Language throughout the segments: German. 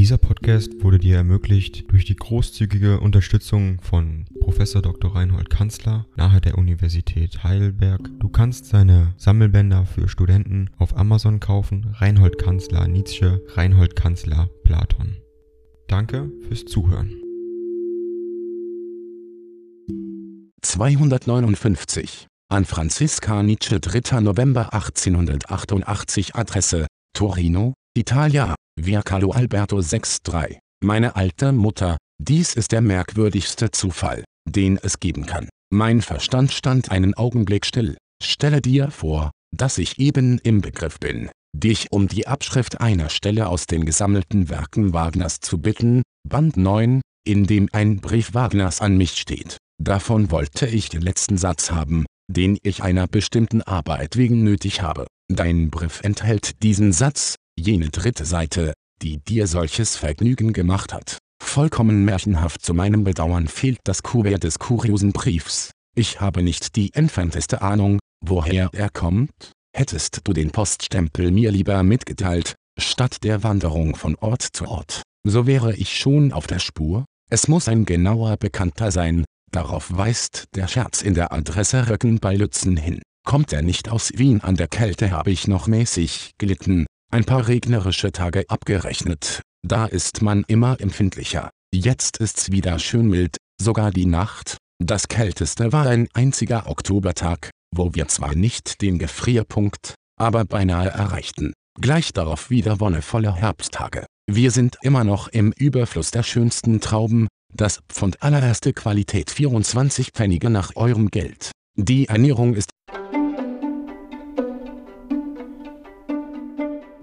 Dieser Podcast wurde dir ermöglicht durch die großzügige Unterstützung von Professor Dr. Reinhold Kanzler nahe der Universität Heidelberg. Du kannst seine Sammelbänder für Studenten auf Amazon kaufen. Reinhold Kanzler Nietzsche, Reinhold Kanzler Platon. Danke fürs Zuhören. 259 an Franziska Nietzsche 3. November 1888 Adresse Torino, Italia Via Carlo Alberto 6-3. Meine alte Mutter, dies ist der merkwürdigste Zufall, den es geben kann. Mein Verstand stand einen Augenblick still. Stelle dir vor, dass ich eben im Begriff bin, dich um die Abschrift einer Stelle aus den gesammelten Werken Wagners zu bitten, Band 9, in dem ein Brief Wagners an mich steht. Davon wollte ich den letzten Satz haben, den ich einer bestimmten Arbeit wegen nötig habe. Dein Brief enthält diesen Satz, jene dritte Seite, die dir solches Vergnügen gemacht hat. Vollkommen märchenhaft zu meinem Bedauern fehlt das Kuvert des kuriosen Briefs. Ich habe nicht die entfernteste Ahnung, woher er kommt. Hättest du den Poststempel mir lieber mitgeteilt, statt der Wanderung von Ort zu Ort, so wäre ich schon auf der Spur. Es muss ein genauer Bekannter sein, darauf weist der Scherz in der Adresse Röcken bei Lützen hin. Kommt er nicht aus Wien an der Kälte habe ich noch mäßig gelitten, ein paar regnerische Tage abgerechnet, da ist man immer empfindlicher. Jetzt ist's wieder schön mild, sogar die Nacht. Das kälteste war ein einziger Oktobertag, wo wir zwar nicht den Gefrierpunkt, aber beinahe erreichten. Gleich darauf wieder wonnevolle Herbsttage. Wir sind immer noch im Überfluss der schönsten Trauben, das Pfund allererste Qualität 24 Pfennige nach eurem Geld. Die Ernährung ist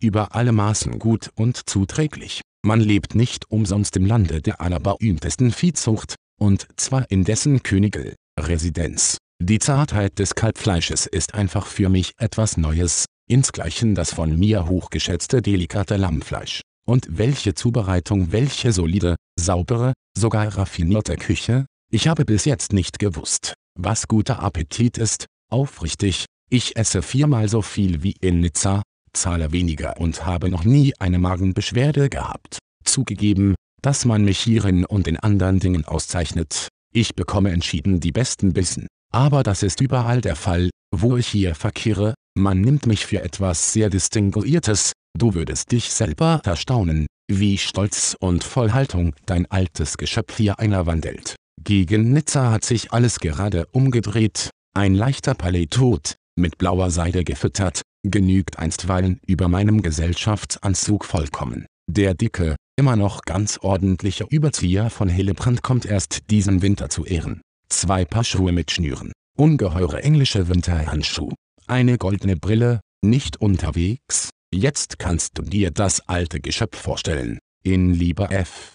Über alle Maßen gut und zuträglich. Man lebt nicht umsonst im Lande der allerberühmtesten Viehzucht, und zwar in dessen Königl, Residenz. Die Zartheit des Kalbfleisches ist einfach für mich etwas Neues, insgleichen das von mir hochgeschätzte delikate Lammfleisch. Und welche Zubereitung, welche solide, saubere, sogar raffinierte Küche? Ich habe bis jetzt nicht gewusst, was guter Appetit ist, aufrichtig, ich esse viermal so viel wie in Nizza, zahle weniger und habe noch nie eine Magenbeschwerde gehabt. Zugegeben, dass man mich hierin und in anderen Dingen auszeichnet. Ich bekomme entschieden die besten Bissen. Aber das ist überall der Fall, wo ich hier verkehre, man nimmt mich für etwas sehr Distinguiertes, du würdest dich selber erstaunen, wie stolz und voll Haltung dein altes Geschöpf hier einer wandelt. Gegen Nizza hat sich alles gerade umgedreht, ein leichter Palais tot, mit blauer Seide gefüttert, genügt einstweilen über meinem Gesellschaftsanzug vollkommen. Der dicke, immer noch ganz ordentliche Überzieher von Hillebrand kommt erst diesen Winter zu Ehren. Zwei Paar Schuhe mit Schnüren, ungeheure englische Winterhandschuhe, eine goldene Brille, nicht unterwegs, jetzt kannst du dir das alte Geschöpf vorstellen, in lieber F.